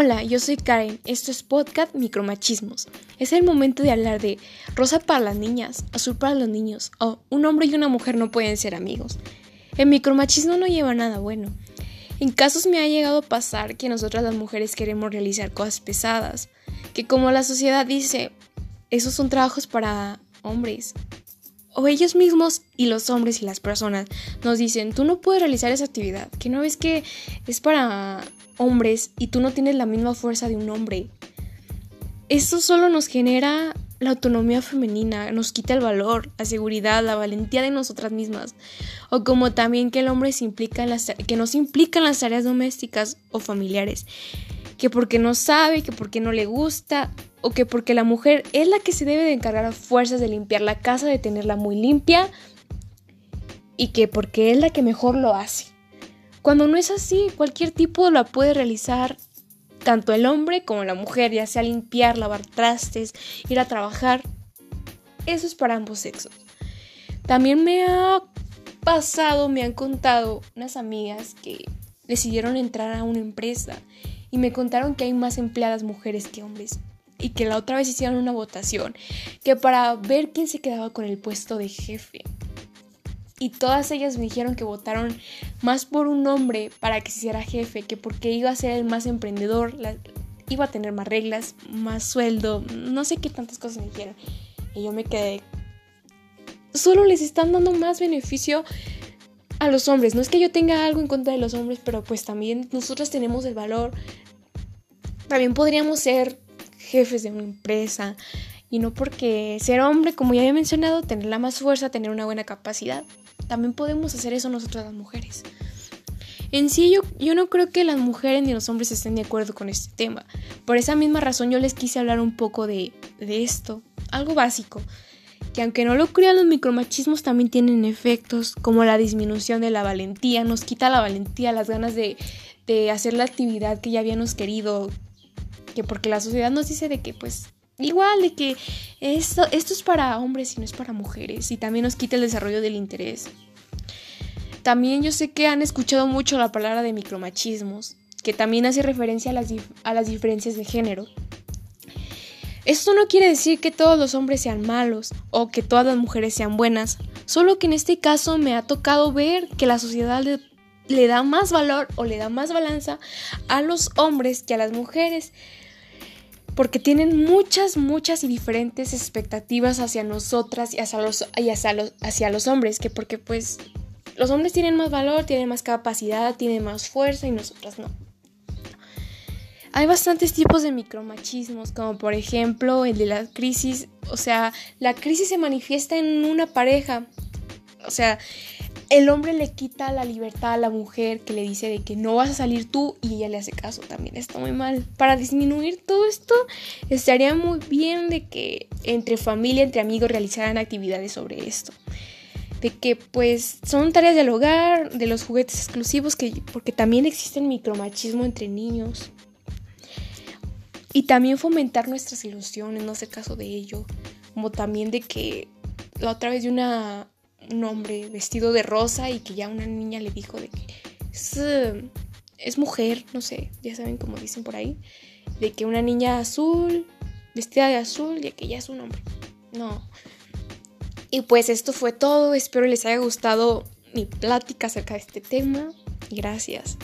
Hola, yo soy Karen. Esto es Podcast Micromachismos. Es el momento de hablar de rosa para las niñas, azul para los niños, o un hombre y una mujer no pueden ser amigos. El micromachismo no lleva nada bueno. En casos me ha llegado a pasar que nosotras las mujeres queremos realizar cosas pesadas, que como la sociedad dice, esos son trabajos para hombres. O ellos mismos y los hombres y las personas nos dicen, tú no puedes realizar esa actividad, que no ves que es para hombres y tú no tienes la misma fuerza de un hombre. Esto solo nos genera la autonomía femenina, nos quita el valor, la seguridad, la valentía de nosotras mismas. O como también que el hombre se implica en las, que no implica en las tareas domésticas o familiares. Que porque no sabe, que porque no le gusta, o que porque la mujer es la que se debe de encargar a fuerzas de limpiar la casa, de tenerla muy limpia, y que porque es la que mejor lo hace. Cuando no es así, cualquier tipo la puede realizar tanto el hombre como la mujer, ya sea limpiar, lavar trastes, ir a trabajar. Eso es para ambos sexos. También me ha pasado, me han contado unas amigas que decidieron entrar a una empresa y me contaron que hay más empleadas mujeres que hombres y que la otra vez hicieron una votación que para ver quién se quedaba con el puesto de jefe y todas ellas me dijeron que votaron más por un hombre para que se hiciera jefe que porque iba a ser el más emprendedor, iba a tener más reglas, más sueldo, no sé qué tantas cosas me dijeron. Y yo me quedé... Solo les están dando más beneficio a los hombres. No es que yo tenga algo en contra de los hombres, pero pues también nosotros tenemos el valor. También podríamos ser jefes de una empresa. Y no porque ser hombre, como ya he mencionado, tener la más fuerza, tener una buena capacidad. También podemos hacer eso nosotras las mujeres. En sí, yo, yo, no creo que las mujeres ni los hombres estén de acuerdo con este tema. Por esa misma razón yo les quise hablar un poco de, de esto, algo básico, que aunque no lo crean los micromachismos también tienen efectos como la disminución de la valentía, nos quita la valentía, las ganas de, de hacer la actividad que ya habíamos querido, que porque la sociedad nos dice de que pues Igual de que esto, esto es para hombres y no es para mujeres y también nos quita el desarrollo del interés. También yo sé que han escuchado mucho la palabra de micromachismos, que también hace referencia a las, a las diferencias de género. Esto no quiere decir que todos los hombres sean malos o que todas las mujeres sean buenas, solo que en este caso me ha tocado ver que la sociedad le, le da más valor o le da más balanza a los hombres que a las mujeres porque tienen muchas, muchas y diferentes expectativas hacia nosotras y hacia los, y hacia los, hacia los hombres, que porque pues los hombres tienen más valor, tienen más capacidad, tienen más fuerza y nosotras no. Hay bastantes tipos de micromachismos, como por ejemplo el de la crisis, o sea, la crisis se manifiesta en una pareja, o sea, el hombre le quita la libertad a la mujer que le dice de que no vas a salir tú y ella le hace caso también está muy mal. Para disminuir todo esto estaría muy bien de que entre familia entre amigos realizaran actividades sobre esto. De que pues son tareas del hogar de los juguetes exclusivos que porque también existen micromachismo entre niños. Y también fomentar nuestras ilusiones no sé caso de ello. Como también de que la otra vez de una un hombre vestido de rosa y que ya una niña le dijo de que es, mujer, no sé, ya saben como dicen por ahí, de que una niña azul, vestida de azul, y que ya es un hombre. No. Y pues esto fue todo, espero les haya gustado mi plática acerca de este tema. Gracias.